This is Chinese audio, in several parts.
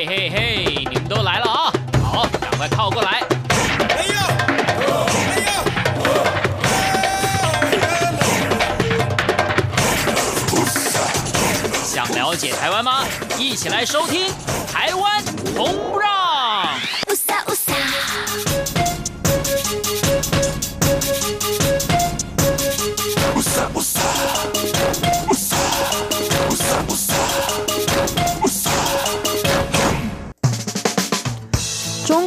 嘿嘿嘿，你们都来了啊！好，赶快靠过来。哎呀！哎呦！想了解台湾吗？一起来收听《台湾红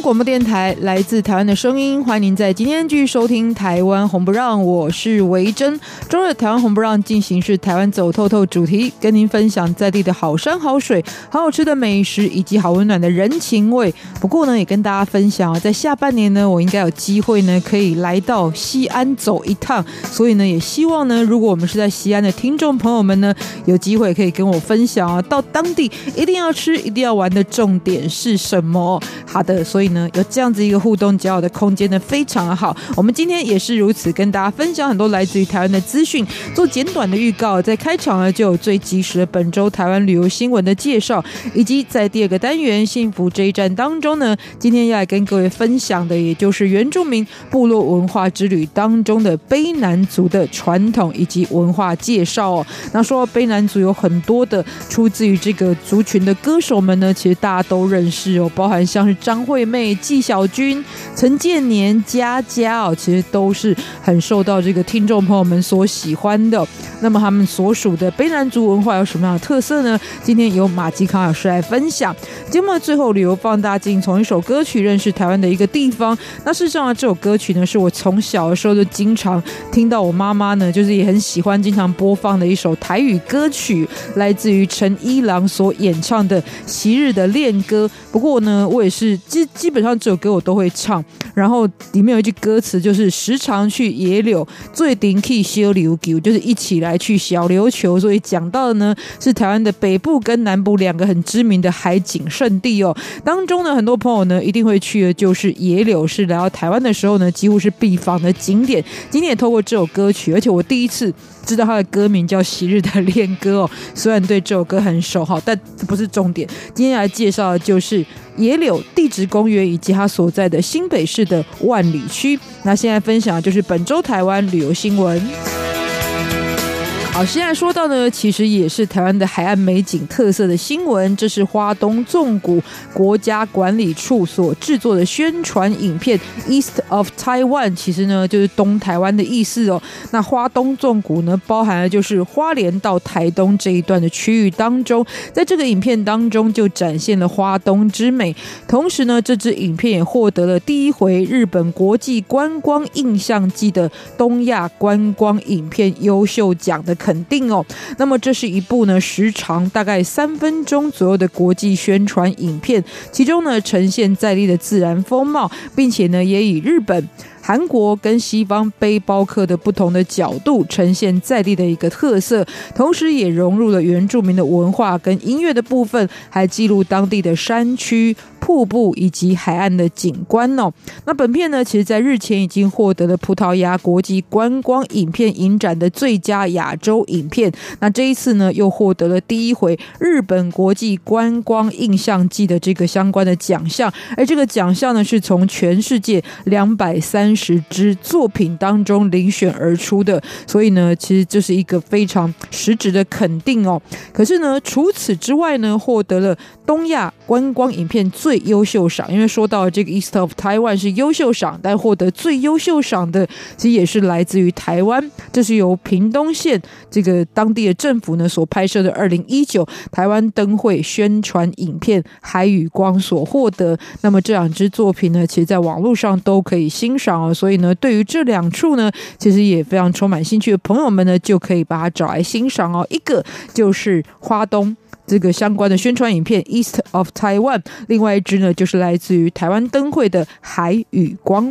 广播电台来自台湾的声音，欢迎您在今天继续收听《台湾红不让》，我是维珍。周日台湾红不让进行是台湾走透透主题，跟您分享在地的好山好水、好好吃的美食以及好温暖的人情味。不过呢，也跟大家分享啊，在下半年呢，我应该有机会呢可以来到西安走一趟，所以呢，也希望呢，如果我们是在西安的听众朋友们呢，有机会可以跟我分享啊，到当地一定要吃、一定要玩的重点是什么？好的，所以。呢有这样子一个互动交友的空间呢，非常好。我们今天也是如此，跟大家分享很多来自于台湾的资讯，做简短的预告。在开场呢，就有最及时的本周台湾旅游新闻的介绍，以及在第二个单元幸福这一站当中呢，今天要来跟各位分享的，也就是原住民部落文化之旅当中的卑南族的传统以及文化介绍哦。那说到卑南族，有很多的出自于这个族群的歌手们呢，其实大家都认识哦，包含像是张惠妹。纪晓君、陈建年、佳佳哦，其实都是很受到这个听众朋友们所喜欢的。那么他们所属的卑南族文化有什么样的特色呢？今天由马吉康老师来分享。节目的最后，旅游放大镜从一首歌曲认识台湾的一个地方。那事实上，这首歌曲呢，是我从小的时候就经常听到，我妈妈呢，就是也很喜欢经常播放的一首台语歌曲，来自于陈一郎所演唱的《昔日的恋歌》。不过呢，我也是基基本上这首歌我都会唱。然后里面有一句歌词，就是时常去野柳最顶去小琉球，就是一起来去小琉球。所以讲到的呢，是台湾的北部跟南部两个很知名的海景胜地哦。当中呢，很多朋友呢一定会去的，就是野柳，是来到台湾的时候呢，几乎是必访的景点。今天也透过这首歌曲，而且我第一次知道他的歌名叫《昔日的恋歌》哦。虽然对这首歌很熟哈，但不是重点。今天来介绍的就是。野柳地质公园以及他所在的新北市的万里区。那现在分享的就是本周台湾旅游新闻。好，现在说到呢，其实也是台湾的海岸美景特色的新闻。这是花东纵谷国家管理处所制作的宣传影片，East of Taiwan，其实呢就是东台湾的意思哦。那花东纵谷呢，包含了就是花莲到台东这一段的区域当中，在这个影片当中就展现了花东之美。同时呢，这支影片也获得了第一回日本国际观光印象季的东亚观光影片优秀奖的。肯定哦，那么这是一部呢时长大概三分钟左右的国际宣传影片，其中呢呈现在地的自然风貌，并且呢也以日本。韩国跟西方背包客的不同的角度呈现在地的一个特色，同时也融入了原住民的文化跟音乐的部分，还记录当地的山区、瀑布以及海岸的景观哦。那本片呢，其实在日前已经获得了葡萄牙国际观光影片影展的最佳亚洲影片。那这一次呢，又获得了第一回日本国际观光印象季的这个相关的奖项，而这个奖项呢，是从全世界两百三。十支作品当中遴选而出的，所以呢，其实这是一个非常实质的肯定哦。可是呢，除此之外呢，获得了东亚观光影片最优秀赏。因为说到这个 East of Taiwan 是优秀赏，但获得最优秀赏的，其实也是来自于台湾。这是由屏东县这个当地的政府呢所拍摄的二零一九台湾灯会宣传影片《海与光》所获得。那么这两支作品呢，其实在网络上都可以欣赏哦。所以呢，对于这两处呢，其实也非常充满兴趣的朋友们呢，就可以把它找来欣赏哦。一个就是花东这个相关的宣传影片《East of Taiwan》，另外一支呢，就是来自于台湾灯会的《海与光》。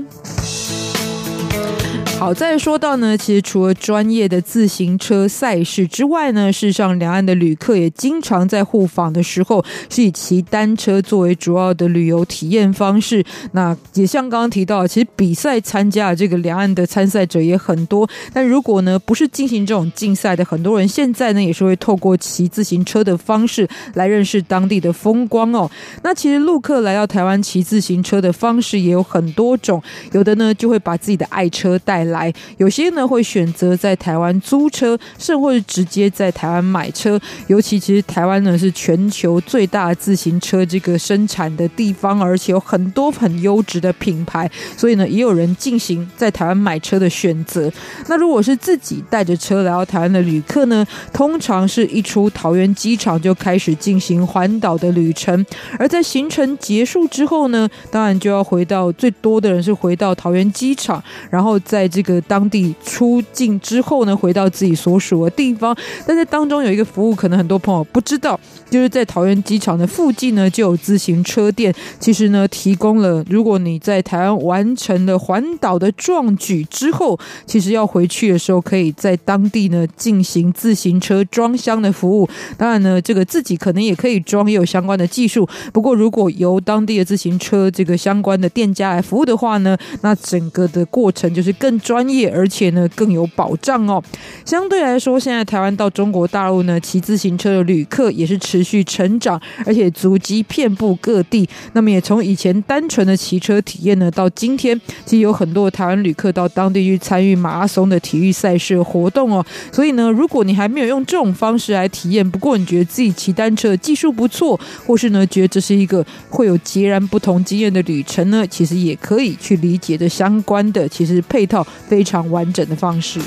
好，再说到呢，其实除了专业的自行车赛事之外呢，事实上两岸的旅客也经常在互访的时候是以骑单车作为主要的旅游体验方式。那也像刚刚提到，其实比赛参加这个两岸的参赛者也很多。但如果呢不是进行这种竞赛的，很多人现在呢也是会透过骑自行车的方式来认识当地的风光哦。那其实陆客来到台湾骑自行车的方式也有很多种，有的呢就会把自己的爱车带来来，有些呢会选择在台湾租车，甚或是直接在台湾买车。尤其其实台湾呢是全球最大自行车这个生产的地方，而且有很多很优质的品牌，所以呢也有人进行在台湾买车的选择。那如果是自己带着车来到台湾的旅客呢，通常是一出桃园机场就开始进行环岛的旅程，而在行程结束之后呢，当然就要回到最多的人是回到桃园机场。然后在这个当地出境之后呢，回到自己所属的地方。但在当中有一个服务，可能很多朋友不知道，就是在桃园机场的附近呢，就有自行车店。其实呢，提供了如果你在台湾完成了环岛的壮举之后，其实要回去的时候，可以在当地呢进行自行车装箱的服务。当然呢，这个自己可能也可以装，也有相关的技术。不过如果由当地的自行车这个相关的店家来服务的话呢，那整个的。过程就是更专业，而且呢更有保障哦。相对来说，现在台湾到中国大陆呢，骑自行车的旅客也是持续成长，而且足迹遍布各地。那么也从以前单纯的骑车体验呢，到今天其实有很多台湾旅客到当地去参与马拉松的体育赛事活动哦。所以呢，如果你还没有用这种方式来体验，不过你觉得自己骑单车技术不错，或是呢觉得这是一个会有截然不同经验的旅程呢，其实也可以去理解的相关的。其实配套非常完整的方式。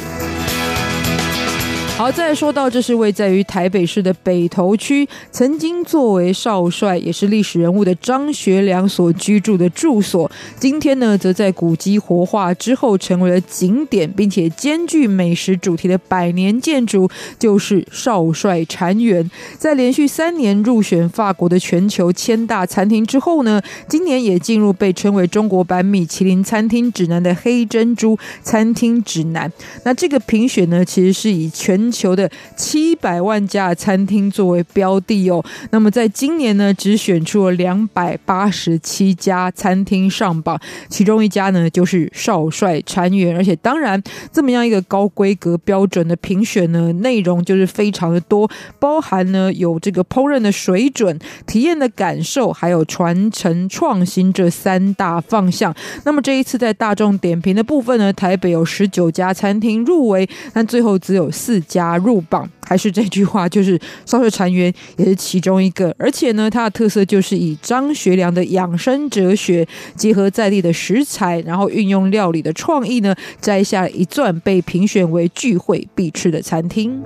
好，再说到，这是位在于台北市的北投区，曾经作为少帅也是历史人物的张学良所居住的住所。今天呢，则在古迹活化之后，成为了景点，并且兼具美食主题的百年建筑，就是少帅禅园。在连续三年入选法国的全球千大餐厅之后呢，今年也进入被称为中国版米其林餐厅指南的黑珍珠餐厅指南。那这个评选呢，其实是以全全球的七百万家餐厅作为标的哦，那么在今年呢，只选出了两百八十七家餐厅上榜，其中一家呢就是少帅禅园，而且当然这么样一个高规格标准的评选呢，内容就是非常的多，包含呢有这个烹饪的水准、体验的感受，还有传承创新这三大方向。那么这一次在大众点评的部分呢，台北有十九家餐厅入围，但最后只有四家。加入榜，还是这句话，就是烧水禅园也是其中一个，而且呢，它的特色就是以张学良的养生哲学结合在地的食材，然后运用料理的创意呢，摘下一钻被评选为聚会必吃的餐厅。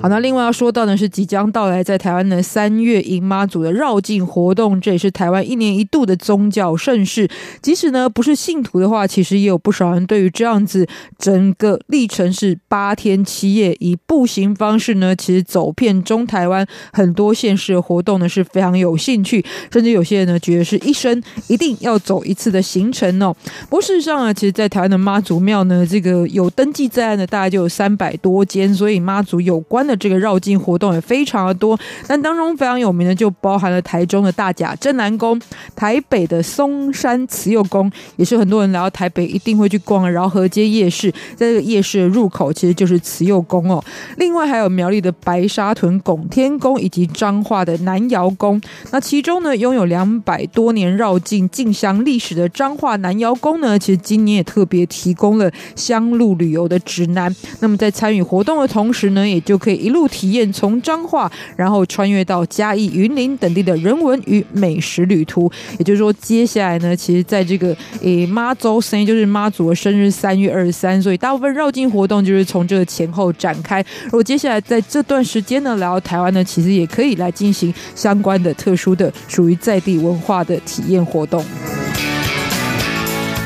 好，那另外要说到的是即将到来在台湾的三月迎妈祖的绕境活动，这也是台湾一年一度的宗教盛事。即使呢不是信徒的话，其实也有不少人对于这样子整个历程是八天七夜，以步行方式呢，其实走遍中台湾很多县市的活动呢是非常有兴趣，甚至有些人呢觉得是一生一定要走一次的行程哦。不过事实上啊，其实，在台湾的妈祖庙呢，这个有登记在案的大概就有三百多间，所以妈祖有关的这个绕境活动也非常的多，但当中非常有名的就包含了台中的大甲镇南宫、台北的松山慈祐宫，也是很多人来到台北一定会去逛的饶河街夜市，在这个夜市的入口其实就是慈祐宫。哦。另外还有苗栗的白沙屯拱天宫以及彰化的南瑶宫。那其中呢，拥有两百多年绕境进香历史的彰化南瑶宫呢，其实今年也特别提供了香路旅游的指南。那么在参与活动的同时呢，也就可以。一路体验从彰化，然后穿越到嘉义、云林等地的人文与美食旅途。也就是说，接下来呢，其实在这个诶妈祖生，就是妈祖的生日三月二十三，所以大部分绕境活动就是从这个前后展开。如果接下来在这段时间呢，来到台湾呢，其实也可以来进行相关的特殊的属于在地文化的体验活动。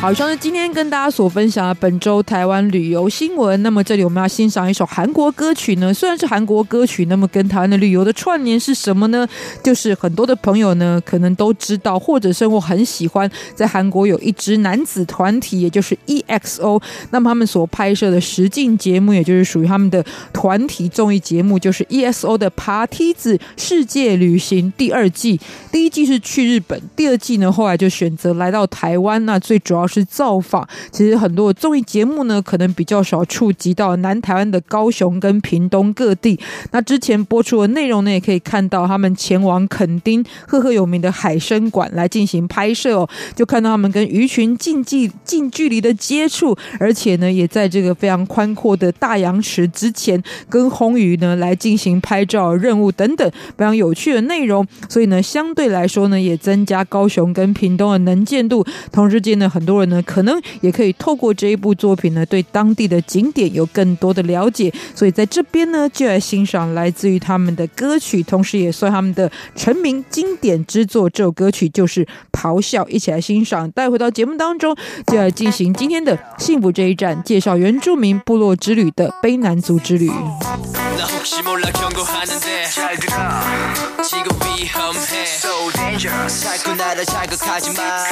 好，以上是今天跟大家所分享的本周台湾旅游新闻。那么这里我们要欣赏一首韩国歌曲呢，虽然是韩国歌曲，那么跟台湾的旅游的串联是什么呢？就是很多的朋友呢可能都知道，或者是我很喜欢，在韩国有一支男子团体，也就是 EXO。那么他们所拍摄的实境节目，也就是属于他们的团体综艺节目，就是 EXO 的《爬梯子世界旅行》第二季。第一季是去日本，第二季呢后来就选择来到台湾。那最主要是造访，其实很多综艺节目呢，可能比较少触及到南台湾的高雄跟屏东各地。那之前播出的内容呢，也可以看到他们前往垦丁赫赫有名的海生馆来进行拍摄哦，就看到他们跟鱼群近距近距离的接触，而且呢，也在这个非常宽阔的大洋池之前跟红鱼呢来进行拍照任务等等非常有趣的内容。所以呢，相对来说呢，也增加高雄跟屏东的能见度。同时间呢，很多人呢可能也可以透过这一部作品呢，对当地的景点有更多的了解。所以在这边呢，就来欣赏来自于他们的歌曲，同时也算他们的成名经典之作。这首歌曲就是《咆哮》，一起来欣赏。带回到节目当中，就要进行今天的幸福这一站，介绍原住民部落之旅的卑南族之旅。 지금 위험해. So dangerous. 자꾸 나를 자극하지 마.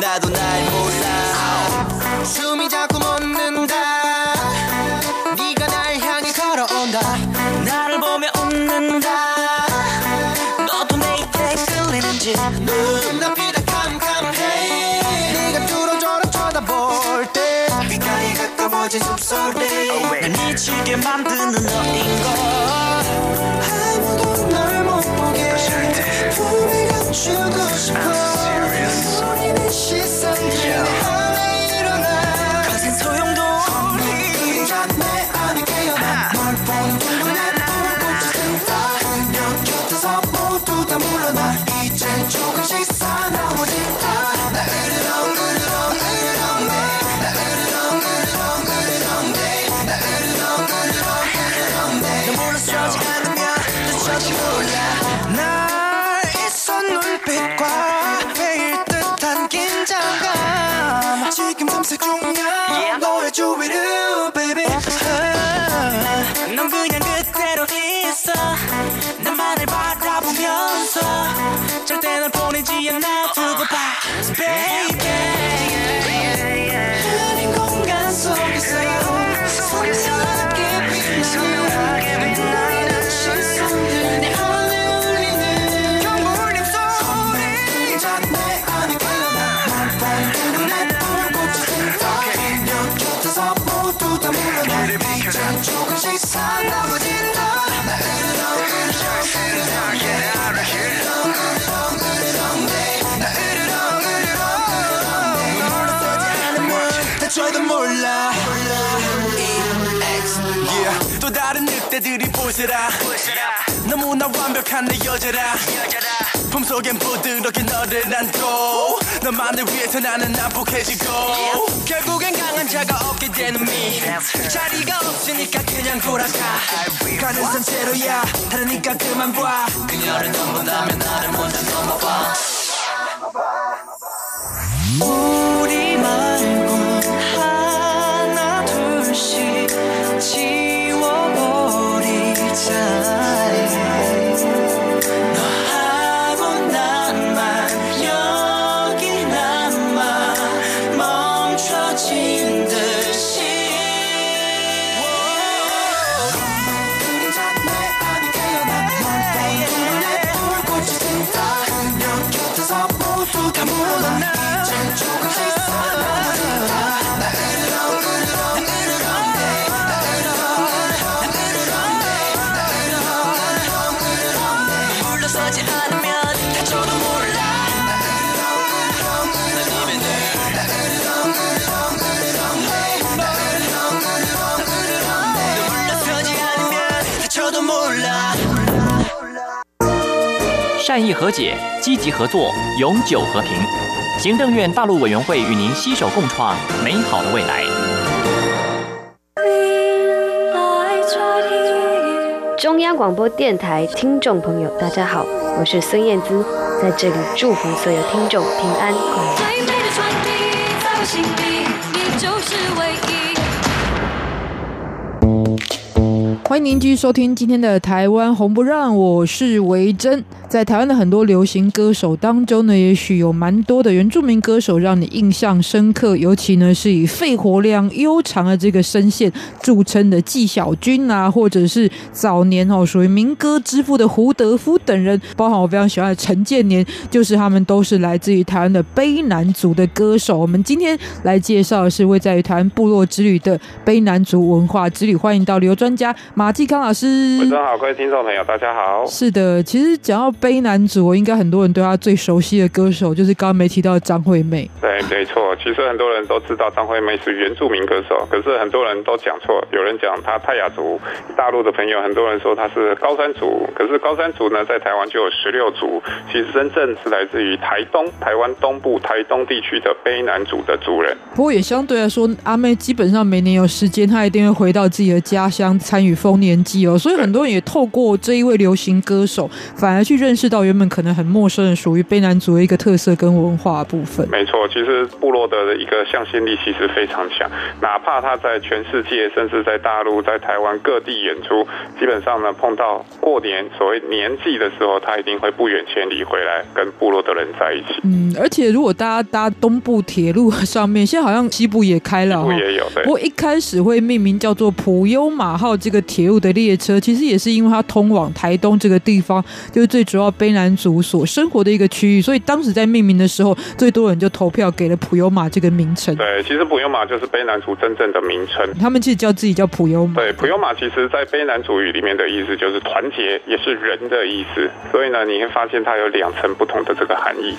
나도 날 몰라. 숨이 자꾸 멎는다. 네가 날 향해 걸어온다. 나를 보며 웃는다. 너도 내게 끌리는지 눈앞이 다. 캄캄해. 네가 뚫어져라 쳐다볼 때 빛깔이 가까워진 숲속에 날 미치게 만드는 너인 걸. push it out, 너무나 완벽한 내 여자라, 품속엔 부드럽게 너를 안고 너만을 위해서 나는 난폭해지고 결국엔 강한 자가 없게 되는 미. 자리가 없으니까 그냥 돌아가. 가는 상태로야. 다르니까 그만 봐. 그녀를 넘어나면 나를 먼저 넘어봐. 善意和解，积极合作，永久和平。行政院大陆委员会与您携手共创美好的未来。中央广播电台听众朋友，大家好，我是孙燕姿，在这里祝福所有听众平安快乐。我心里，你欢迎您继续收听今天的台湾红不让，我是维珍。在台湾的很多流行歌手当中呢，也许有蛮多的原住民歌手让你印象深刻，尤其呢是以肺活量悠长的这个声线著称的纪晓君啊，或者是早年哦属于民歌之父的胡德夫等人，包含我非常喜欢的陈建年，就是他们都是来自于台湾的卑南族的歌手。我们今天来介绍的是位在于台湾部落之旅的卑南族文化之旅，欢迎到旅游专家马继康老师。晚上好，各位听众朋友，大家好。是的，其实讲到卑南族，应该很多人对他最熟悉的歌手就是刚刚没提到的张惠妹。对，没错。其实很多人都知道张惠妹是原住民歌手，可是很多人都讲错。有人讲她泰雅族，大陆的朋友很多人说她是高山族，可是高山族呢，在台湾就有十六族。其实真正是来自于台东、台湾东部、台东地区的卑南族的族人。不过也相对来说，阿妹基本上每年有时间，她一定会回到自己的家乡参与丰年纪哦。所以很多人也透过这一位流行歌手，反而去认识到原本可能很陌生的属于卑南族的一个特色跟文化部分。没错，其实部落的一个向心力其实非常强，哪怕他在全世界，甚至在大陆、在台湾各地演出，基本上呢，碰到过年所谓年纪的时候，他一定会不远千里回来跟部落的人在一起。嗯，而且如果大家搭东部铁路上面，现在好像西部也开了，西部也有。对。不过一开始会命名叫做普悠马号这个铁路的列车，其实也是因为它通往台东这个地方，就是最主要卑南族所生活的一个区域，所以当时在命名的时候，最多人就投票给了普悠玛这个名称。对，其实普悠玛就是卑南族真正的名称，他们其实叫自己叫普悠玛。对，普悠玛其实在卑南族语里面的意思就是团结，也是人的意思。所以呢，你会发现它有两层不同的这个含义。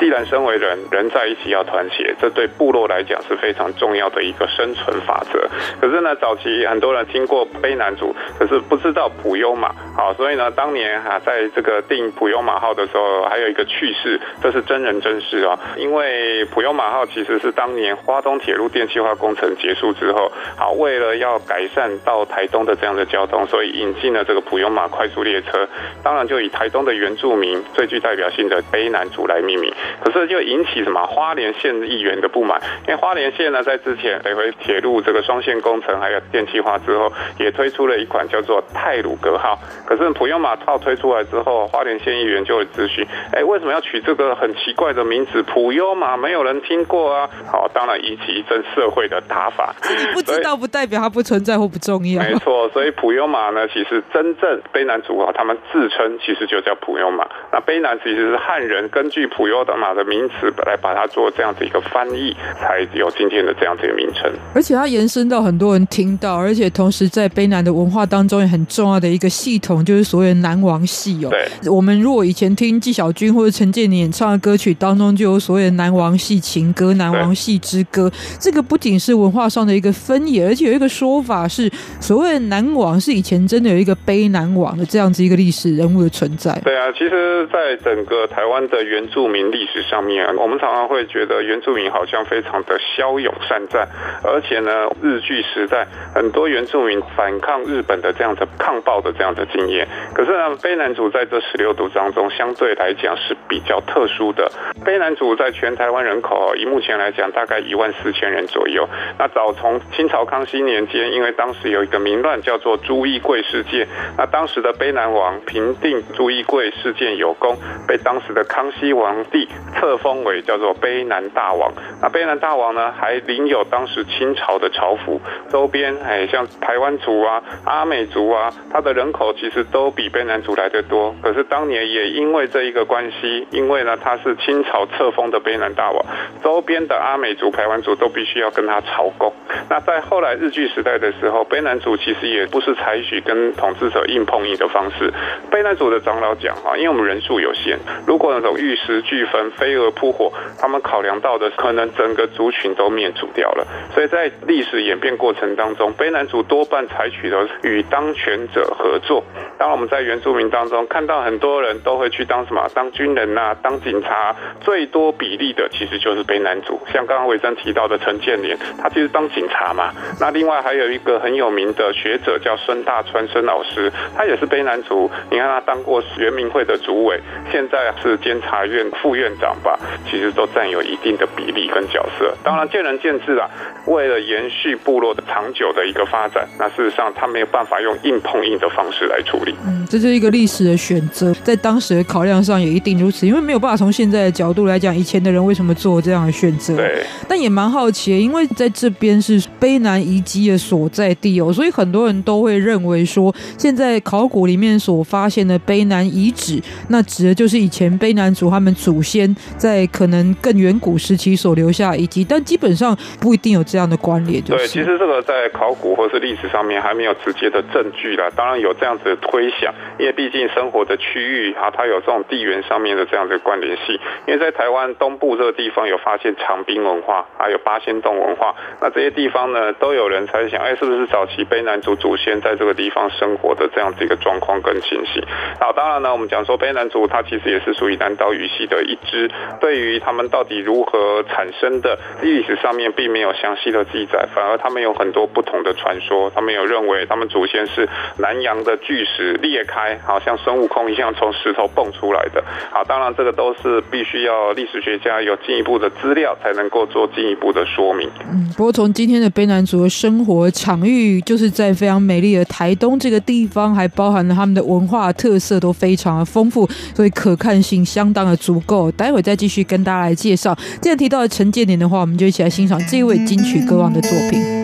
既然身为人，人在一起要团结，这对部落来讲是非常重要的一个生存法则。可是呢，早期很多人经过卑南族，可是不知道普悠玛。好，所以呢，当年哈在这个定普悠玛号的时候，还有一个趣事，这是真人真事啊。因为普悠玛号其实是当年花东铁路电气化工程结束之后，好，为了要改善到台东的这样的交通，所以引进了这个普悠玛快速列车。当然就以台东的原住民最具代表性的卑南族来命名。可是就引起什么花莲县议员的不满，因为花莲县呢在之前北回铁路这个双线工程还有电气化之后，也推出了一款叫做泰鲁格号。可是普悠玛号推出来之后，花莲县议员就会咨询：哎，为什么要取这个很奇怪的名字？普悠玛没有人听过啊！好，当然引起一阵社会的打法。自己不知道不代表它不存在或不重要。没错，所以普悠玛呢，其实真正卑南族啊，他们自称其实就叫普悠玛。那卑南其实是汉人根据普悠玛的名词来把它做这样子一个翻译，才有今天的这样子一个名称。而且它延伸到很多人听到，而且同时在卑南的文化当中也很重要的一个系统，就是所谓的南王戏哦。对，我们如果以前听纪晓君或者陈建年演唱的歌曲当中，就有所谓的南王戏情歌、南王戏之歌。这个不仅是文化上的一个分野，而且有一个说法是，所谓的南王是以前真的有一个悲南王的这样子一个历史人物的存在。对啊，其实，在整个台湾的原住民历史上面，我们常常会觉得原住民好像非常的骁勇善战，而且呢，日据时代很多原住民反抗日日本的这样的抗暴的这样的经验。可是呢，卑南族在这十六族当中，相对来讲是比较特殊的。卑南族在全台湾人口，以目前来讲，大概一万四千人左右。那早从清朝康熙年间，因为当时有一个民乱叫做朱一贵事件，那当时的卑南王平定朱一贵事件有功，被当时的康熙皇帝册封为叫做卑南大王。那卑南大王呢，还领有当时清朝的朝服，周边哎，像台湾族啊、阿美族啊，他的人口其实都比卑南族来得多。可是当年也因为这一个关系，因为呢他是清朝册封的卑南大王，周边的阿美族、排湾族都必须要跟他朝贡。那在后来日据时代的时候，卑南族其实也不是采取跟统治者硬碰硬的方式。卑南族的长老讲哈，因为我们人数有限，如果那种玉石俱焚、飞蛾扑火，他们考量到的可能整个族群都灭族掉了。所以在历史演变过程当中，卑南族多半采取的与当权者合作。当然，我们在原住民当中看到很多人都会去当什么？当军人呐、啊，当警察。最多比例的其实就是卑南族，像刚刚维珍提到的陈建年，他其实当警察嘛。那另外还有一个很有名的学者叫孙大川孙老师，他也是卑南族。你看他当过原民会的主委，现在是监察院副院长吧，其实都占有一定的比例跟角色。当然见仁见智啊。为了延续部落的长久的一个发展，那事实上他们没有办法用硬碰硬的方式来处理。嗯，这是一个历史的选择，在当时的考量上也一定如此，因为没有办法从现在的角度来讲，以前的人为什么做这样的选择。对，但也蛮好奇，因为在这边是卑南遗迹的所在地哦，所以很多人都会认为说，现在考古里面所发现的卑南遗址，那指的就是以前卑南族他们祖先在可能更远古时期所留下遗迹，但基本上不一定有。这样的关联，对，其实这个在考古或是历史上面还没有直接的证据啦。当然有这样子的推想，因为毕竟生活的区域啊，它有这种地缘上面的这样的关联性。因为在台湾东部这个地方有发现长滨文化，还有八仙洞文化，那这些地方呢，都有人猜想，哎，是不是早期卑南族祖先在这个地方生活的这样子一个状况跟情形？好，当然呢，我们讲说卑南族，它其实也是属于南岛语系的一支。对于他们到底如何产生的，历史上面并没有详细。的记载，反而他们有很多不同的传说。他们有认为他们祖先是南洋的巨石裂开，好像孙悟空一样从石头蹦出来的。好，当然这个都是必须要历史学家有进一步的资料才能够做进一步的说明。嗯，不过从今天的卑南族的生活场域，就是在非常美丽的台东这个地方，还包含了他们的文化特色都非常的丰富，所以可看性相当的足够。待会再继续跟大家来介绍。既然提到了陈建年的话，我们就一起来欣赏这一位金曲。歌王的作品。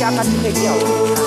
加他就可以掉了。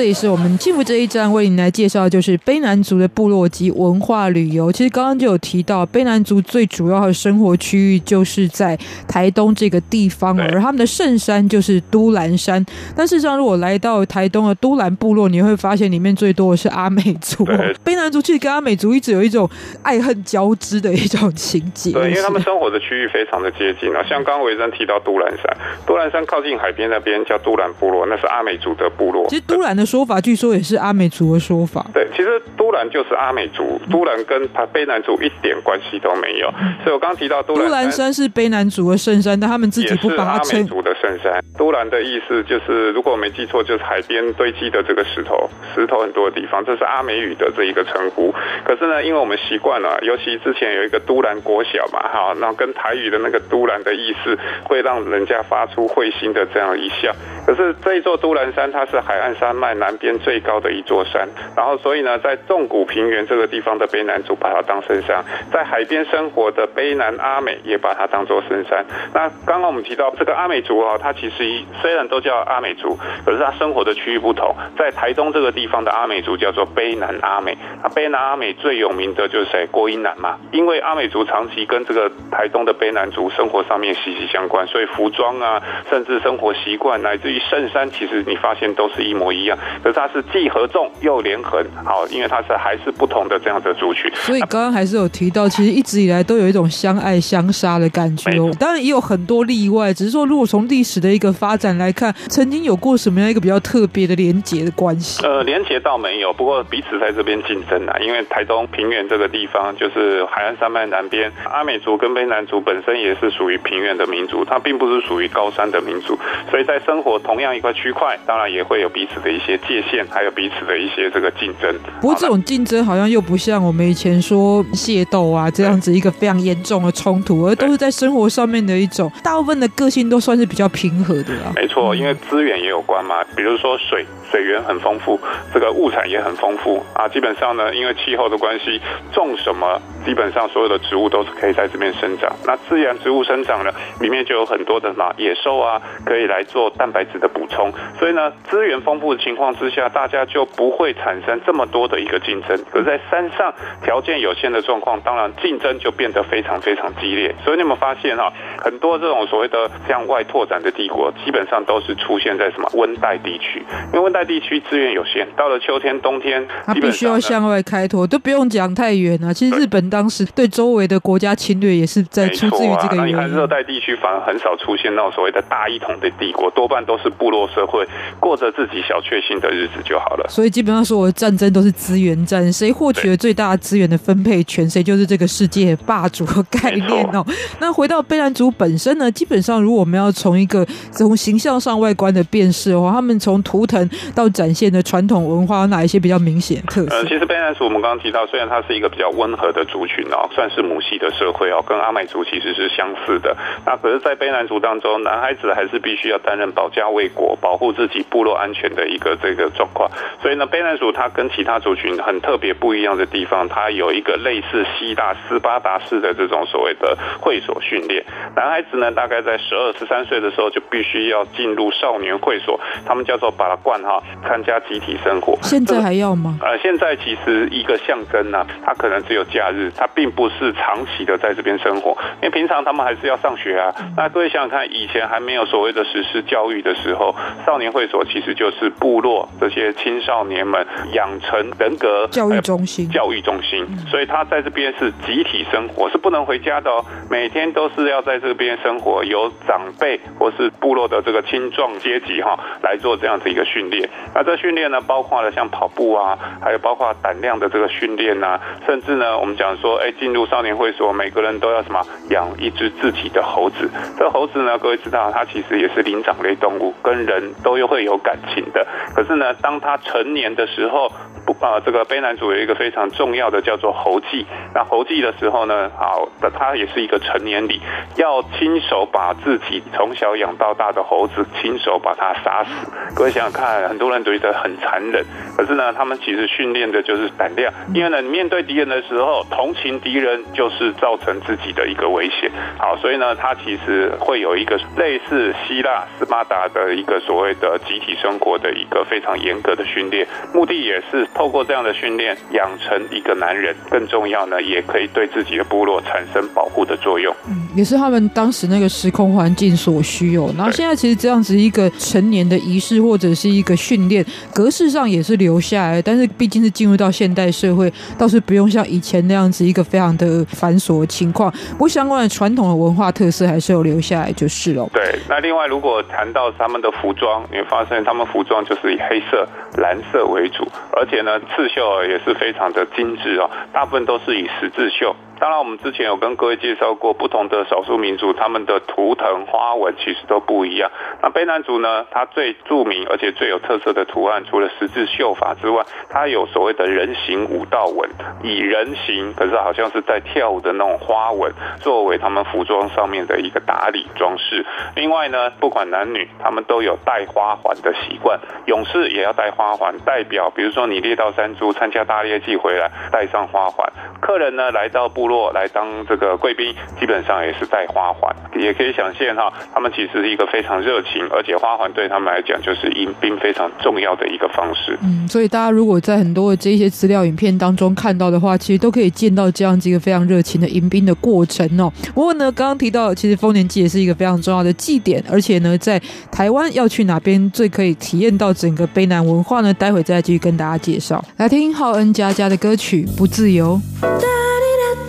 这里是我们幸福这一站为您来介绍，就是卑南族的部落及文化旅游。其实刚刚就有提到，卑南族最主要的生活区域就是在台东这个地方，而他们的圣山就是都兰山。但事实上，如果来到台东的都兰部落，你会发现里面最多的是阿美族。卑南族其实跟阿美族一直有一种爱恨交织的一种情节。对，因为他们生活的区域非常的接近啊。像刚刚维珍提到都兰山，都兰山靠近海边那边叫都兰部落，那是阿美族的部落。其实都兰的说法，据说也是阿美族的说法。对，其实都兰就是阿美族，都兰跟卑南族一点关系都没有。所以我刚刚提到都兰山，山是卑南族的圣山，但他们自己不把它称。阿美族的圣山，都兰的意思就是，如果我没记错，就是海边堆积的这个石头，石头很多的地方，这是阿美语的这一个称呼。可是呢，因为我们习惯了，尤其之前有一个都兰国小嘛，哈，那跟台语的那个都兰的意思，会让人家发出会心的这样一笑。可是这一座都兰山，它是海岸山脉南边最高的一座山，然后所以呢，在纵谷平原这个地方的卑南族把它当圣山，在海边生活的卑南阿美也把它当做圣山。那刚刚我们提到这个阿美族啊，它其实虽然都叫阿美族，可是它生活的区域不同。在台东这个地方的阿美族叫做卑南阿美，那卑南阿美最有名的就是谁？郭英男嘛，因为阿美族长期跟这个台东的卑南族生活上面息息相关，所以服装啊，甚至生活习惯，乃至于圣山，其实你发现都是一模一样。可是它是既合纵又连横，好，因为它是还是不同的这样的族群。所以刚刚还是有提到，其实一直以来都有一种相爱相杀的感觉哦。当然也有很多例外，只是说如果从历史的一个发展来看，曾经有过什么样一个比较特别的连结的关系？呃，连结倒没有，不过彼此在这边竞争啊。因为台东平原这个地方就是海岸山脉南边，阿美族跟卑南族本身也是属于平原的民族，它并不是属于高山的民族，所以在生活同样一块区块，当然也会有彼此的一些界限，还有彼此的一些这个竞争。不过这种竞争好像又不像我们以前说械斗啊这样子一个非常严重的冲突，而都是在生活上面的一种，大部分的个性都算是比较平和的啦。没错，因为资源也有关嘛，比如说水。水源很丰富，这个物产也很丰富啊。基本上呢，因为气候的关系，种什么，基本上所有的植物都是可以在这边生长。那自然植物生长呢，里面就有很多的什么野兽啊，可以来做蛋白质的补充。所以呢，资源丰富的情况之下，大家就不会产生这么多的一个竞争。可是在山上条件有限的状况，当然竞争就变得非常非常激烈。所以你有没有发现啊，很多这种所谓的向外拓展的帝国，基本上都是出现在什么温带地区，因为温带。地区资源有限，到了秋天、冬天，它必须要向外开拓，都不用讲太远啊。其实日本当时对周围的国家侵略，也是在出自于这个原因。啊、那你看热带地区反而很少出现那种所谓的大一统的帝国，多半都是部落社会，过着自己小确幸的日子就好了。所以基本上说，战争都是资源战，谁获取了最大资源的分配权，谁就是这个世界霸主的概念哦。那回到贝兰族本身呢，基本上如果我们要从一个从形象上外观的辨识的话，他们从图腾。到展现的传统文化有哪一些比较明显特色？呃，其实贝兰族我们刚刚提到，虽然它是一个比较温和的族群哦，算是母系的社会哦，跟阿美族其实是相似的。那可是，在卑南族当中，男孩子还是必须要担任保家卫国、保护自己部落安全的一个这个状况。所以呢，卑南族它跟其他族群很特别不一样的地方，它有一个类似希腊斯巴达式的这种所谓的会所训练。男孩子呢，大概在十二、十三岁的时候就必须要进入少年会所，他们叫做巴拉冠哈。参加集体生活，现在还要吗？呃，现在其实一个象征呢、啊，它可能只有假日，它并不是长期的在这边生活，因为平常他们还是要上学啊。那各位想想看，以前还没有所谓的实施教育的时候，少年会所其实就是部落这些青少年们养成人格教育中心，教育中心。所以他在这边是集体生活，是不能回家的哦，每天都是要在这边生活，由长辈或是部落的这个青壮阶级哈来做这样子一个训练。那这训练呢，包括了像跑步啊，还有包括胆量的这个训练啊，甚至呢，我们讲说，哎，进入少年会所，每个人都要什么养一只自己的猴子。这猴子呢，各位知道，它其实也是灵长类动物，跟人都又会有感情的。可是呢，当他成年的时候，不呃这个悲男主有一个非常重要的叫做猴祭。那猴祭的时候呢，好，他也是一个成年礼，要亲手把自己从小养到大的猴子亲手把它杀死。各位想想看，很多人都觉得很残忍，可是呢，他们其实训练的就是胆量，因为呢，面对敌人的时候，同情敌人就是造成自己的一个危险。好，所以呢，他其实会有一个类似希腊斯巴达的一个所谓的集体生活的一个非常严格的训练，目的也是透过这样的训练养成一个男人。更重要呢，也可以对自己的部落产生保护的作用。也是他们当时那个时空环境所需哦。然后现在其实这样子一个成年的仪式或者是一个训练格式上也是留下来，但是毕竟是进入到现代社会，倒是不用像以前那样子一个非常的繁琐的情况。不过相关的传统的文化特色还是有留下来，就是了。对，那另外如果谈到他们的服装，你会发现他们服装就是以黑色、蓝色为主，而且呢刺绣也是非常的精致哦，大部分都是以十字绣。当然，我们之前有跟各位介绍过，不同的少数民族他们的图腾花纹其实都不一样。那卑南族呢，它最著名而且最有特色的图案，除了十字绣法之外，它有所谓的人形舞蹈纹，以人形可是好像是在跳舞的那种花纹，作为他们服装上面的一个打理装饰。另外呢，不管男女，他们都有戴花环的习惯，勇士也要戴花环，代表比如说你猎到山猪，参加大猎季回来，戴上花环。客人呢来到部落来当这个贵宾，基本上也是带花环，也可以想见哈，他们其实是一个非常热情，而且花环对他们来讲就是迎宾非常重要的一个方式。嗯，所以大家如果在很多的这些资料影片当中看到的话，其实都可以见到这样子一个非常热情的迎宾的过程哦。不过呢，刚刚提到其实丰年祭也是一个非常重要的祭典，而且呢，在台湾要去哪边最可以体验到整个卑南文化呢？待会再继续跟大家介绍。来听浩恩家家的歌曲《不自由》。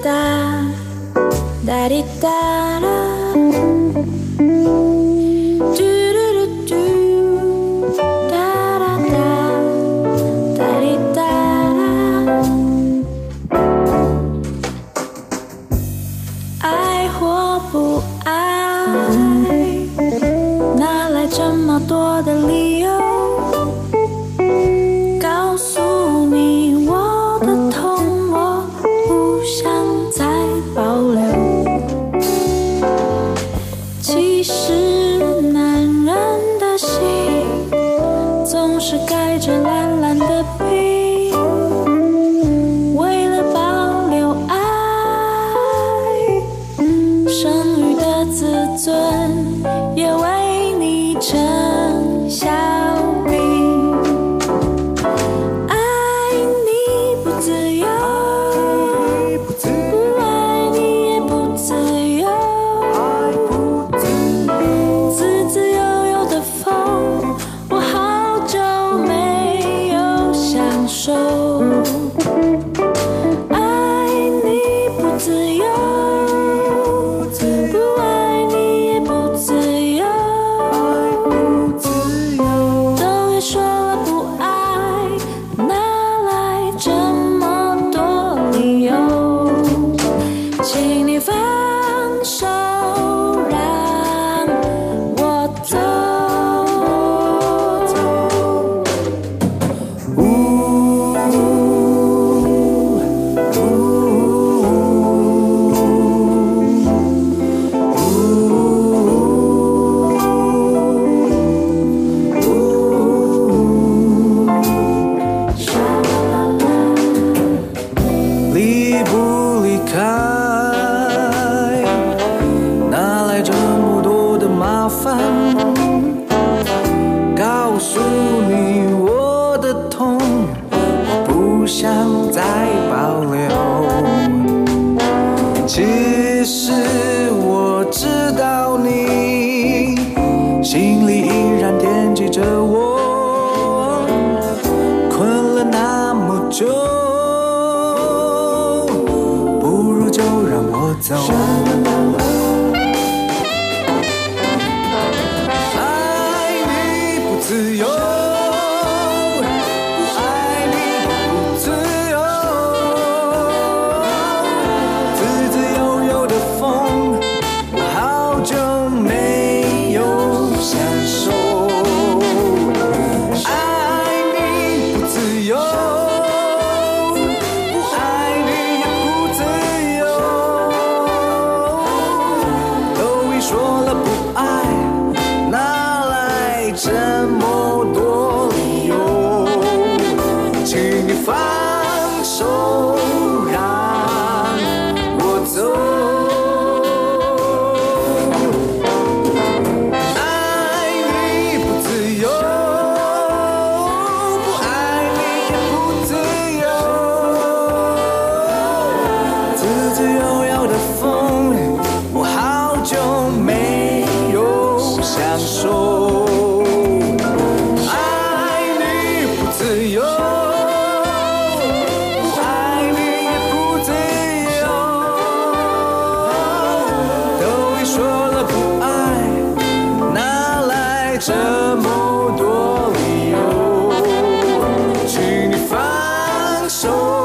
哒啦，soul.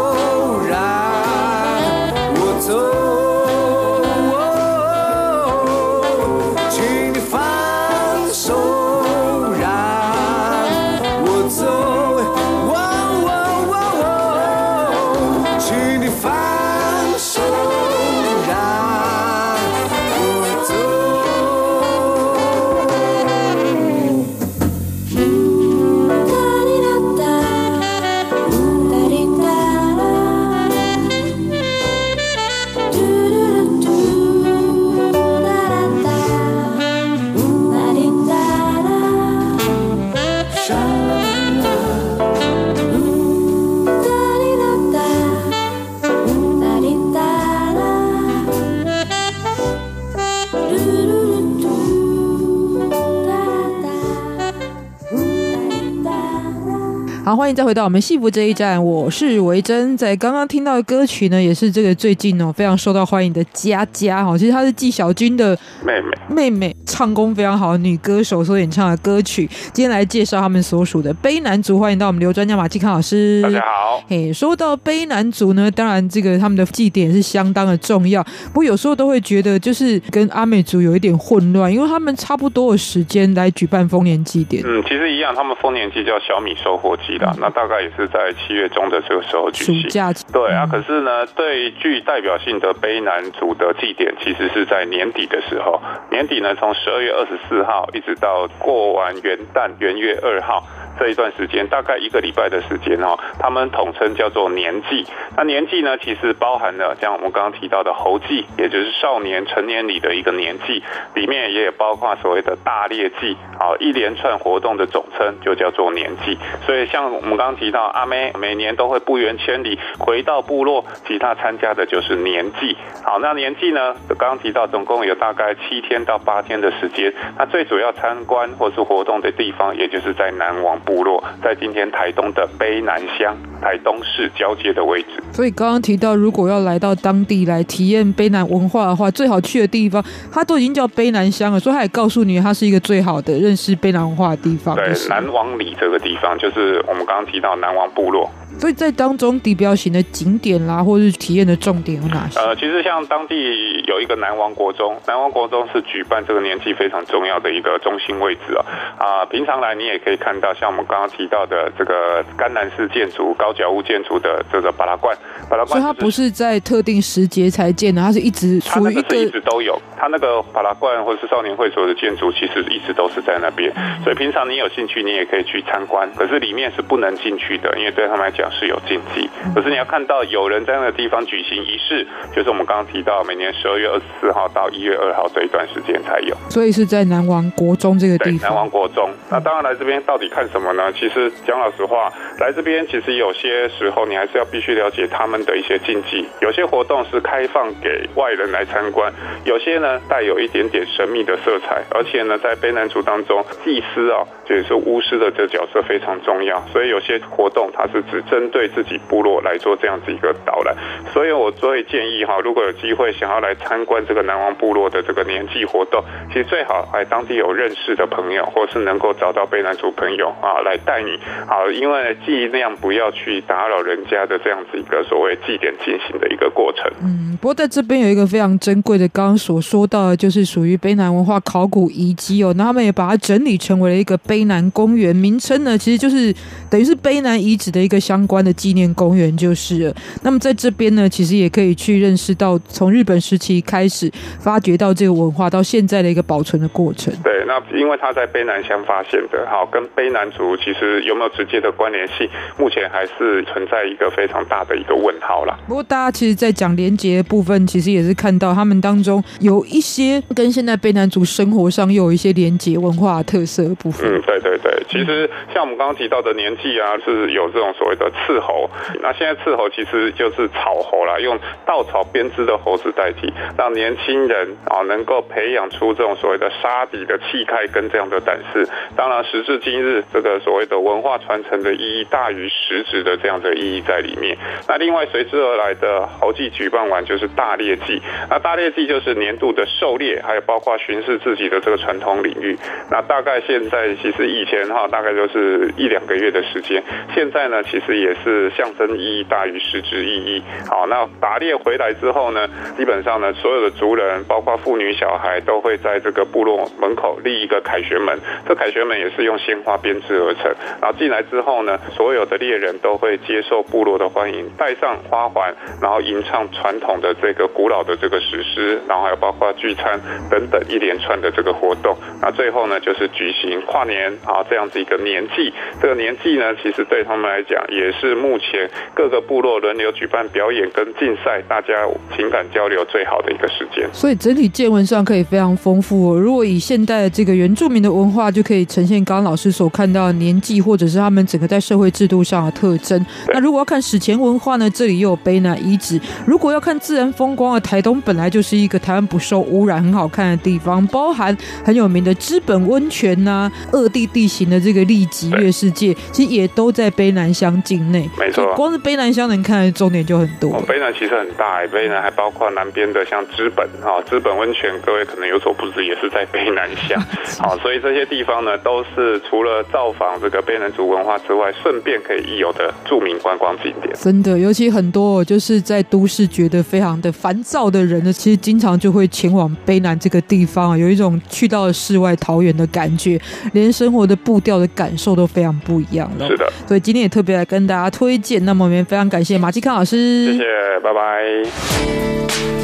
欢迎再回到我们幸福这一站，我是维珍。在刚刚听到的歌曲呢，也是这个最近哦非常受到欢迎的佳佳哈，其实她是纪晓君的妹妹，妹妹唱功非常好的女歌手所演唱的歌曲。今天来介绍他们所属的悲男族，欢迎到我们刘专家马继康老师。大家好。嘿，说到悲男族呢，当然这个他们的祭典是相当的重要，不过有时候都会觉得就是跟阿美族有一点混乱，因为他们差不多的时间来举办丰年祭典。嗯，其实一样，他们丰年祭叫小米收获祭的。那大概也是在七月中的这个时候举行。暑假对啊，可是呢，最具代表性的卑南族的祭典，其实是在年底的时候。年底呢，从十二月二十四号一直到过完元旦元月二号。这一段时间大概一个礼拜的时间哦，他们统称叫做年祭。那年祭呢，其实包含了像我们刚刚提到的猴祭，也就是少年成年礼的一个年祭，里面也包括所谓的大猎祭啊，一连串活动的总称就叫做年祭。所以像我们刚刚提到阿妹每年都会不远千里回到部落，其他参加的就是年祭。好，那年祭呢，刚刚提到总共有大概七天到八天的时间。那最主要参观或是活动的地方，也就是在南王部落在今天台东的卑南乡、台东市交界的位置。所以刚刚提到，如果要来到当地来体验卑南文化的话，最好去的地方，它都已经叫卑南乡了。所以他也告诉你，它是一个最好的认识卑南文化的地方。对，南王里这个地方，就是我们刚刚提到南王部落。所以在当中地标型的景点啦，或者是体验的重点有哪些？呃，其实像当地有一个南王国中，南王国中是举办这个年纪非常重要的一个中心位置啊。啊、呃，平常来你也可以看到，像我们刚刚提到的这个甘南式建筑、高脚屋建筑的这个巴拉罐，巴拉罐、就是。所以它不是在特定时节才建的，它是一直属于一个。它一直都有，它那个巴拉罐或者是少年会所的建筑，其实一直都是在那边。所以平常你有兴趣，你也可以去参观，可是里面是不能进去的，因为对他们来讲是有禁忌。可是你要看到有人在那个地方举行仪式，就是我们刚刚提到每年十二月二十四号到一月二号这一段时间才有。所以是在南王国中这个地方。南王国中。那当然来这边到底看什么呢？其实讲老实话，来这边其实有些时候你还是要必须了解他们的一些禁忌。有些活动是开放给外人来参观，有些呢带有一点点神秘的色彩。而且呢，在卑南族当中，祭司啊，就是巫师的这个角色非常重要。所以有些活动它是只针对自己。部落来做这样子一个导览，所以我所以建议哈，如果有机会想要来参观这个南王部落的这个年祭活动，其实最好来当地有认识的朋友，或是能够找到卑南族朋友啊来带你啊，因为尽量不要去去打扰人家的这样子一个所谓祭典进行的一个过程。嗯，不过在这边有一个非常珍贵的，刚刚所说到的，就是属于卑南文化考古遗迹哦。那他们也把它整理成为了一个卑南公园，名称呢，其实就是等于是卑南遗址的一个相关的纪念公园，就是了。那么在这边呢，其实也可以去认识到从日本时期开始发掘到这个文化到现在的一个保存的过程。对，那因为它在卑南乡发现的，好，跟卑南族其实有没有直接的关联性，目前还是存在一个非常大的一个问号啦。不过大家其实，在讲连结的部分，其实也是看到他们当中有一些跟现在卑南族生活上又有一些连结文化特色的部分。嗯，对对对，其实像我们刚刚提到的年纪啊，是有这种所谓的刺猴。那现在刺猴其实就是草猴啦，用稻草编织的猴子代替，让年轻人啊能够培养出这种所谓的杀敌的气概跟这样的胆识。当然，时至今日，这个所谓的文化传承的意义大于实质的这样的意义在里面。那另外随之而来的猴祭举办完就是大猎祭，那大猎祭就是年度的狩猎，还有包括巡视自己的这个传统领域。那大概现在其实以前哈大概就是一两个月的时间，现在呢其实也也是象征意义大于实质意义。好，那打猎回来之后呢，基本上呢所有的族人，包括妇女小孩，都会在这个部落门口立一个凯旋门，这凯旋门也是用鲜花编织而成。然后进来之后呢，所有的猎人都会接受部落的欢迎，戴上花环，然后吟唱传统的这个古老的这个史诗，然后还有包括聚餐等等一连串的这个活动。那最后呢，就是举行跨年啊这样子一个年祭。这个年祭呢，其实对他们来讲也是目前各个部落轮流举办表演跟竞赛，大家情感交流最好的一个时间。所以整体见闻上可以非常丰富哦。如果以现代的这个原住民的文化，就可以呈现刚刚老师所看到的年纪，或者是他们整个在社会制度上的特征。那如果要看史前文化呢，这里又有卑南遗址。如果要看自然风光啊台东本来就是一个台湾不受污染、很好看的地方，包含很有名的知本温泉呐、啊，恶地地形的这个利吉月世界，其实也都在卑南乡境内。没错，光是卑南乡能看的重点就很多。哦，卑南其实很大，卑南还包括南边的像资本哈，知本温泉，各位可能有所不知，也是在卑南乡。好，所以这些地方呢，都是除了造访这个卑南族文化之外，顺便可以一游的著名观光景点。真的，尤其很多就是在都市觉得非常的烦躁的人呢，其实经常就会前往卑南这个地方啊，有一种去到了世外桃源的感觉，连生活的步调的感受都非常不一样了。是的，所以今天也特别来跟大家推荐。那么我们非常感谢马继康老师，谢谢，拜拜。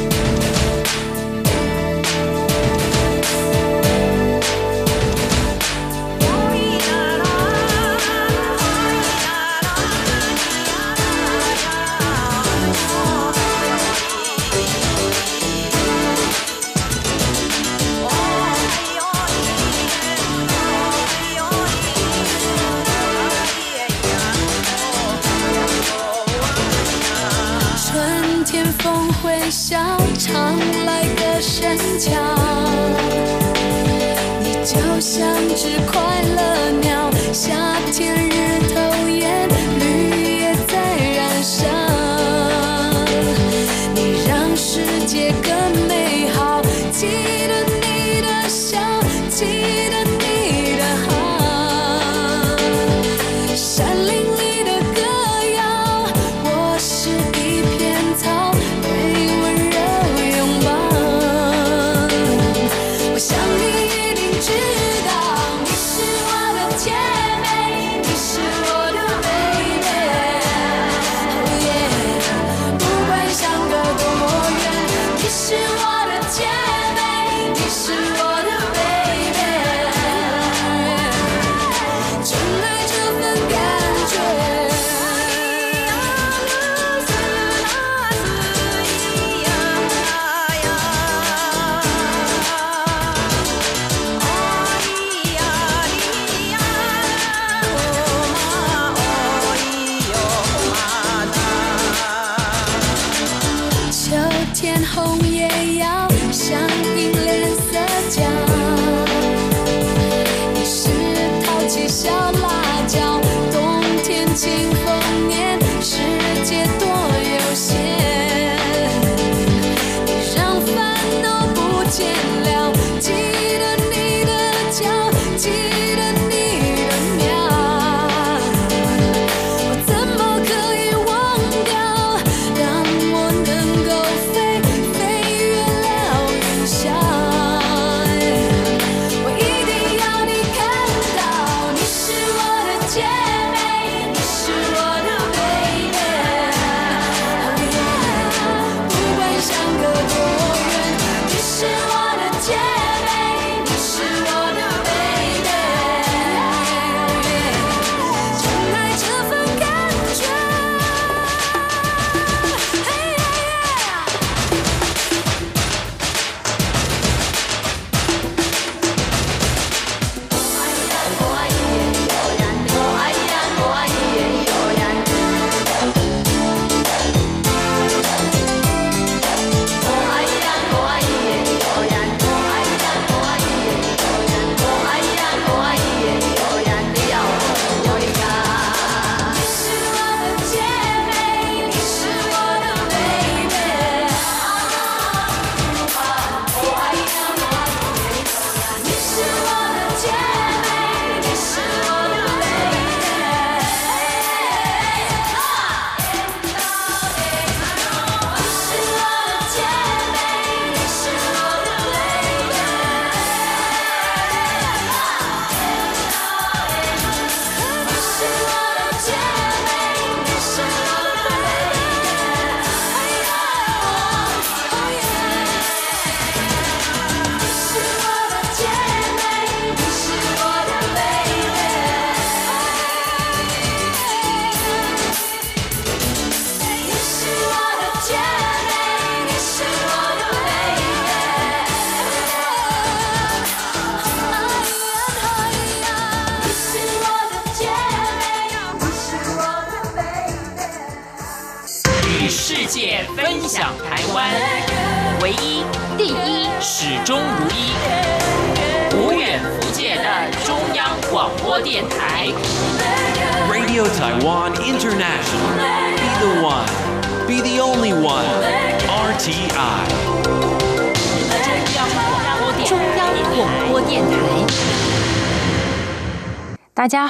笑，常来个深桥，你就像只快乐鸟，夏天日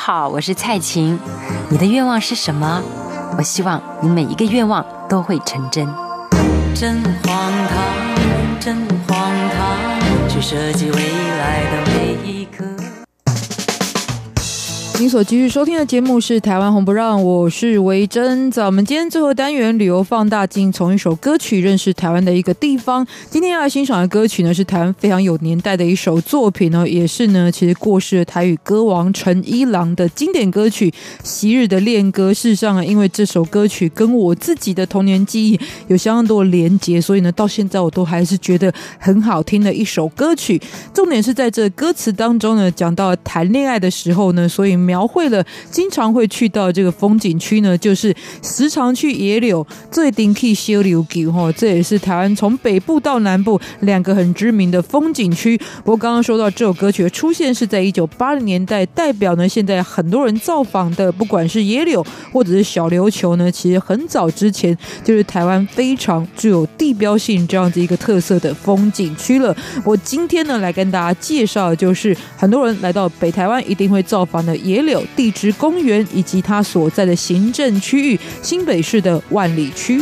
好，我是蔡琴。你的愿望是什么？我希望你每一个愿望都会成真。真荒唐，真荒唐，去设计未来的每一刻。您所继续收听的节目是《台湾红不让》，我是维珍。在我们今天最后单元旅游放大镜，从一首歌曲认识台湾的一个地方。今天要来欣赏的歌曲呢，是台湾非常有年代的一首作品呢，也是呢，其实过世的台语歌王陈一郎的经典歌曲《昔日的恋歌》。事实上啊，因为这首歌曲跟我自己的童年记忆有相当多的连结，所以呢，到现在我都还是觉得很好听的一首歌曲。重点是在这歌词当中呢，讲到谈恋爱的时候呢，所以。描绘了经常会去到这个风景区呢，就是时常去野柳最顶去修柳给哈，这也是台湾从北部到南部两个很知名的风景区。不过刚刚说到这首歌曲的出现是在一九八零年代，代表呢现在很多人造访的，不管是野柳或者是小琉球呢，其实很早之前就是台湾非常具有地标性这样子一个特色的风景区了。我今天呢来跟大家介绍的就是很多人来到北台湾一定会造访的野。野柳地质公园以及它所在的行政区域新北市的万里区。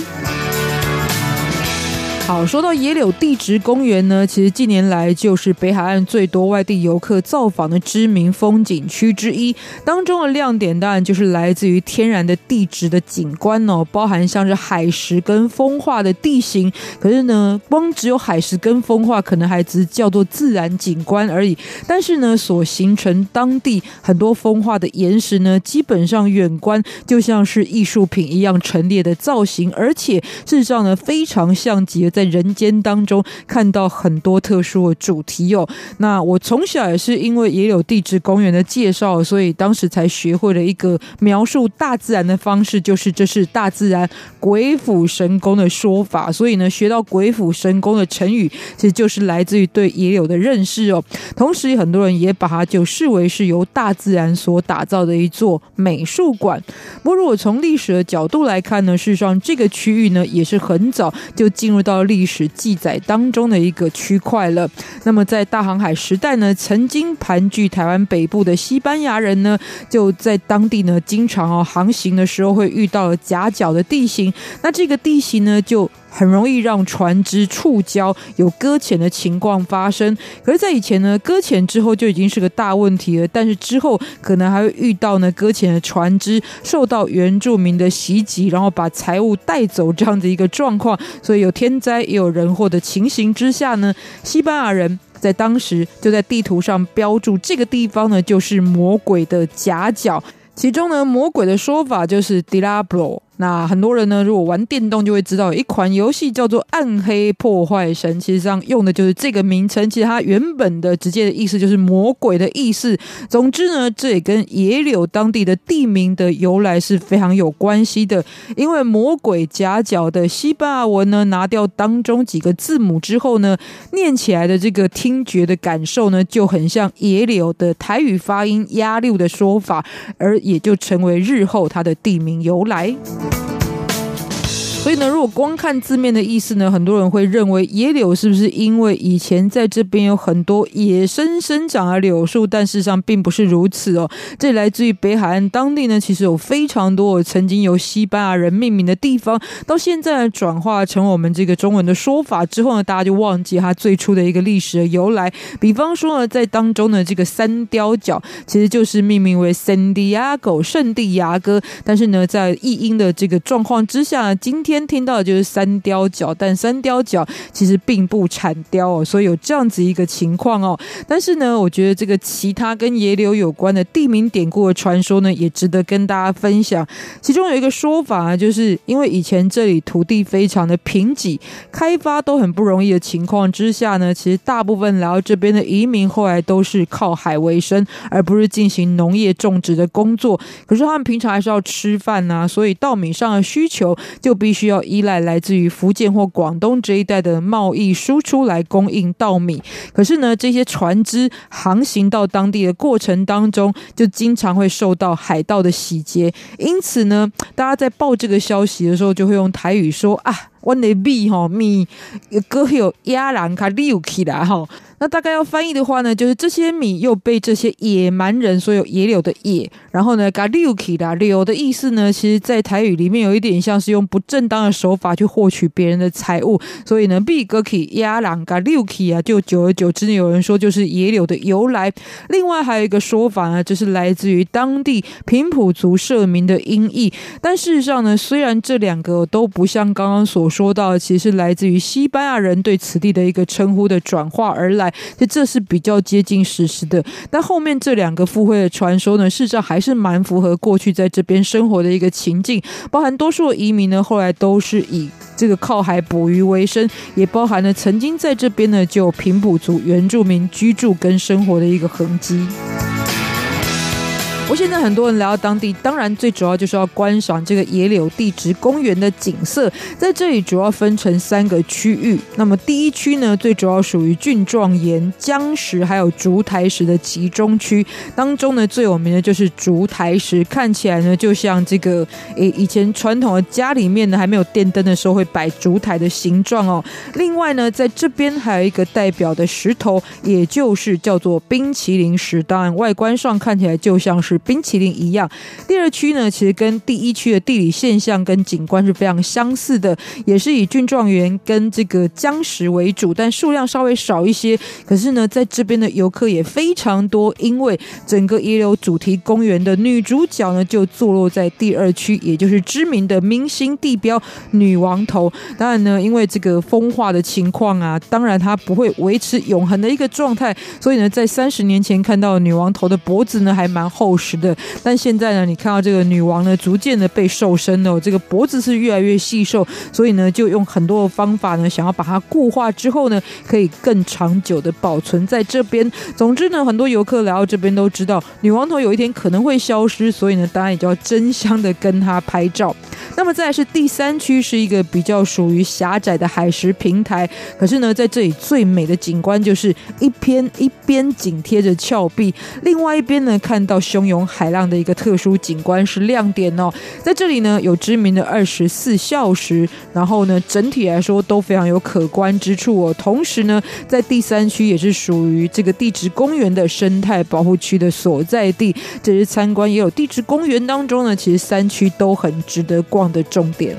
好，说到野柳地质公园呢，其实近年来就是北海岸最多外地游客造访的知名风景区之一。当中的亮点当然就是来自于天然的地质的景观哦，包含像是海蚀跟风化的地形。可是呢，光只有海蚀跟风化，可能还只叫做自然景观而已。但是呢，所形成当地很多风化的岩石呢，基本上远观就像是艺术品一样陈列的造型，而且事实上呢，非常像极了在人间当中看到很多特殊的主题哦。那我从小也是因为野柳地质公园的介绍，所以当时才学会了一个描述大自然的方式，就是这是大自然鬼斧神工的说法。所以呢，学到鬼斧神工的成语，其实就是来自于对野柳的认识哦。同时，很多人也把它就视为是由大自然所打造的一座美术馆。不过，如果从历史的角度来看呢，事实上这个区域呢也是很早就进入到历史记载当中的一个区块了。那么在大航海时代呢，曾经盘踞台湾北部的西班牙人呢，就在当地呢经常哦航行的时候会遇到夹角的地形。那这个地形呢就很容易让船只触礁，有搁浅的情况发生。可是，在以前呢，搁浅之后就已经是个大问题了。但是之后可能还会遇到呢，搁浅的船只受到原住民的袭击，然后把财物带走这样的一个状况。所以有天灾也有人祸的情形之下呢，西班牙人在当时就在地图上标注这个地方呢，就是魔鬼的夹角。其中呢，魔鬼的说法就是 Diablo。那很多人呢，如果玩电动就会知道，一款游戏叫做《暗黑破坏神》，其实上用的就是这个名称。其实它原本的直接的意思就是魔鬼的意思。总之呢，这也跟野柳当地的地名的由来是非常有关系的。因为魔鬼夹角的西班牙文呢，拿掉当中几个字母之后呢，念起来的这个听觉的感受呢，就很像野柳的台语发音压六的说法，而也就成为日后它的地名由来。所以呢，如果光看字面的意思呢，很多人会认为野柳是不是因为以前在这边有很多野生生长的柳树？但事实上并不是如此哦。这来自于北海岸当地呢，其实有非常多曾经由西班牙人命名的地方，到现在转化成我们这个中文的说法之后呢，大家就忘记它最初的一个历史的由来。比方说呢，在当中的这个三貂角，其实就是命名为圣地亚哥，圣地牙哥。但是呢，在译音的这个状况之下，今天。天听到的就是三貂角，但三貂角其实并不产貂哦，所以有这样子一个情况哦。但是呢，我觉得这个其他跟野柳有关的地名典故的传说呢，也值得跟大家分享。其中有一个说法啊，就是因为以前这里土地非常的贫瘠，开发都很不容易的情况之下呢，其实大部分来到这边的移民后来都是靠海为生，而不是进行农业种植的工作。可是他们平常还是要吃饭呐，所以稻米上的需求就必须。需要依赖来自于福建或广东这一带的贸易输出来供应稻米。可是呢，这些船只航行到当地的过程当中，就经常会受到海盗的洗劫。因此呢，大家在报这个消息的时候，就会用台语说啊，我的米哈米，哥有亚兰卡溜起来哈。那大概要翻译的话呢，就是这些米又被这些野蛮人所有野柳的野，然后呢，嘎溜起啦，柳的意思呢，其实在台语里面有一点像是用不正当的手法去获取别人的财物，所以呢，比哥起亚朗嘎溜起啊，就久而久之，有人说就是野柳的由来。另外还有一个说法呢，就是来自于当地平埔族社民的音译。但事实上呢，虽然这两个都不像刚刚所说到，其实来自于西班牙人对此地的一个称呼的转化而来。这这是比较接近事实的，但后面这两个附会的传说呢，事实上还是蛮符合过去在这边生活的一个情境，包含多数移民呢，后来都是以这个靠海捕鱼为生，也包含了曾经在这边呢就平埔族原住民居住跟生活的一个痕迹。我现在很多人来到当地，当然最主要就是要观赏这个野柳地质公园的景色。在这里主要分成三个区域。那么第一区呢，最主要属于菌状岩、浆石还有烛台石的集中区。当中呢，最有名的就是烛台石，看起来呢就像这个诶以前传统的家里面呢还没有电灯的时候会摆烛台的形状哦。另外呢，在这边还有一个代表的石头，也就是叫做冰淇淋石，当然外观上看起来就像是。冰淇淋一样。第二区呢，其实跟第一区的地理现象跟景观是非常相似的，也是以菌状岩跟这个浆石为主，但数量稍微少一些。可是呢，在这边的游客也非常多，因为整个野柳主题公园的女主角呢，就坐落在第二区，也就是知名的明星地标女王头。当然呢，因为这个风化的情况啊，当然它不会维持永恒的一个状态，所以呢，在三十年前看到女王头的脖子呢，还蛮厚实。的，但现在呢，你看到这个女王呢，逐渐的被瘦身了，这个脖子是越来越细瘦，所以呢，就用很多的方法呢，想要把它固化之后呢，可以更长久的保存在这边。总之呢，很多游客来到这边都知道，女王头有一天可能会消失，所以呢，当然也就要争相的跟她拍照。那么再来是第三区，是一个比较属于狭窄的海蚀平台，可是呢，在这里最美的景观就是一边一边紧贴着峭壁，另外一边呢，看到汹涌。海浪的一个特殊景观是亮点哦，在这里呢，有知名的二十四孝时，然后呢，整体来说都非常有可观之处哦。同时呢，在第三区也是属于这个地质公园的生态保护区的所在地，这是参观也有地质公园当中呢，其实三区都很值得逛的重点。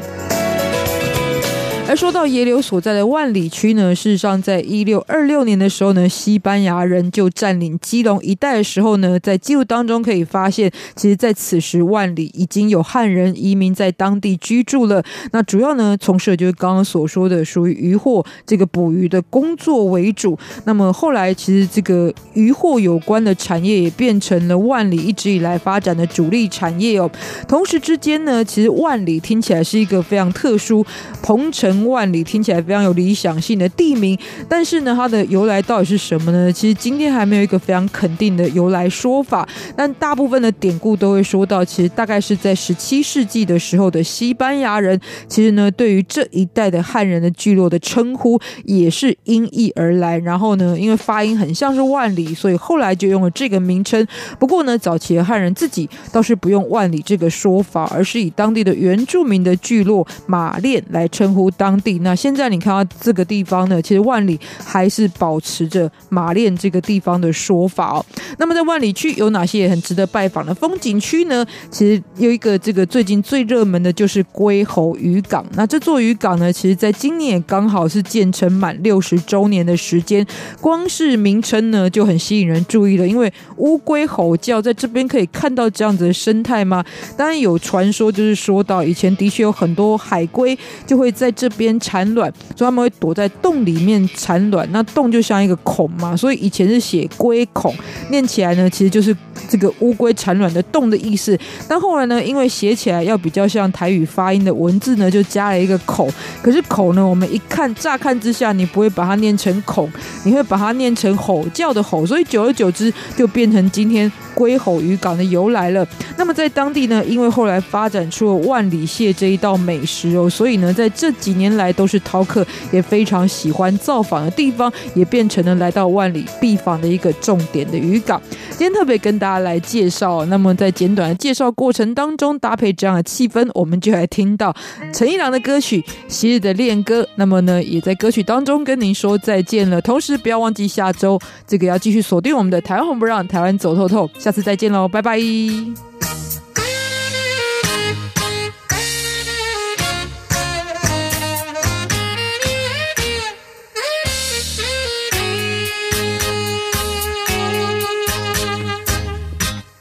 而说到野柳所在的万里区呢，事实上，在一六二六年的时候呢，西班牙人就占领基隆一带的时候呢，在记录当中可以发现，其实在此时万里已经有汉人移民在当地居住了。那主要呢，从事的就是刚刚所说的属于渔获这个捕鱼的工作为主。那么后来，其实这个渔获有关的产业也变成了万里一直以来发展的主力产业哦。同时之间呢，其实万里听起来是一个非常特殊，鹏万里听起来非常有理想性的地名，但是呢，它的由来到底是什么呢？其实今天还没有一个非常肯定的由来说法。但大部分的典故都会说到，其实大概是在十七世纪的时候的西班牙人，其实呢，对于这一带的汉人的聚落的称呼也是音译而来。然后呢，因为发音很像是万里，所以后来就用了这个名称。不过呢，早期的汉人自己倒是不用万里这个说法，而是以当地的原住民的聚落马练来称呼。当地。那现在你看到这个地方呢，其实万里还是保持着马练这个地方的说法哦。那么在万里区有哪些也很值得拜访的风景区呢？其实有一个这个最近最热门的就是龟吼渔港。那这座渔港呢，其实在今年也刚好是建成满六十周年的时间，光是名称呢就很吸引人注意了，因为乌龟吼叫，在这边可以看到这样子的生态吗？当然有传说，就是说到以前的确有很多海龟就会在这边。产卵，所以他们会躲在洞里面产卵。那洞就像一个孔嘛，所以以前是写龟孔，念起来呢，其实就是这个乌龟产卵的洞的意思。但后来呢，因为写起来要比较像台语发音的文字呢，就加了一个口。可是口呢，我们一看，乍看之下，你不会把它念成孔，你会把它念成吼叫的吼，所以久而久之就变成今天龟吼渔港的由来了。那么在当地呢，因为后来发展出了万里蟹这一道美食哦，所以呢，在这几年来都是饕客也非常喜欢造访的地方，也变成了来到万里必访的一个重点的渔港。今天特别跟大家来介绍，那么在简短的介绍过程当中，搭配这样的气氛，我们就来听到陈一郎的歌曲《昔日的恋歌》。那么呢，也在歌曲当中跟您说再见了。同时，不要忘记下周这个要继续锁定我们的台湾红不让，台湾走透透。下次再见喽，拜拜。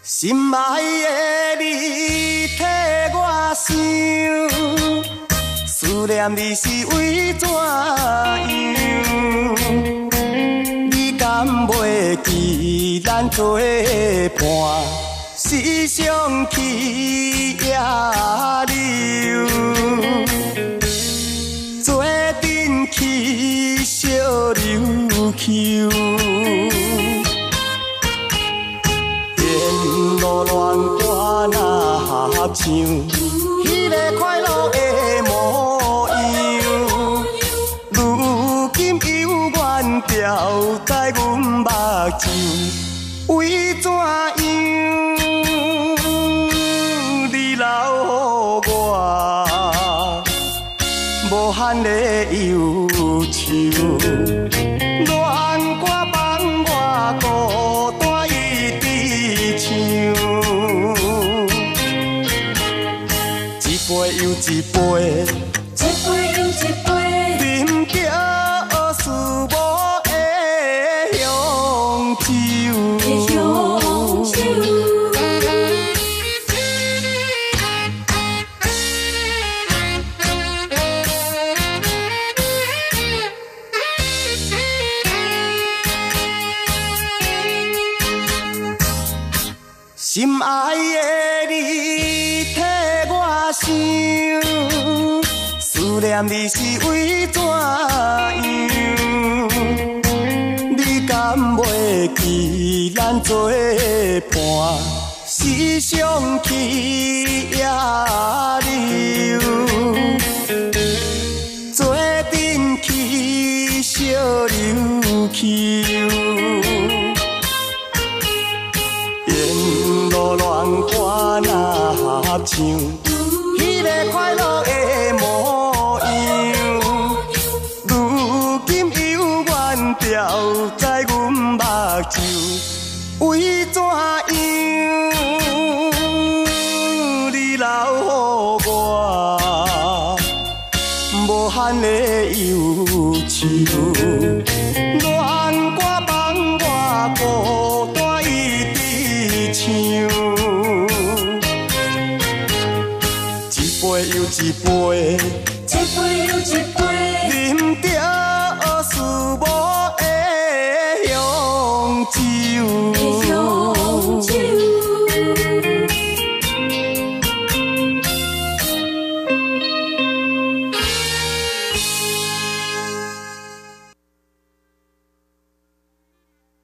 心爱的你替我想，思念你是为怎样？你敢袂记咱作伴，时常去野柳，做阵去小琉球。沿路乱歌若合唱，迄个快乐的模原牢在阮目睭，为怎样？你留予我无限的忧愁。一杯，一杯又一杯，伴，时常去野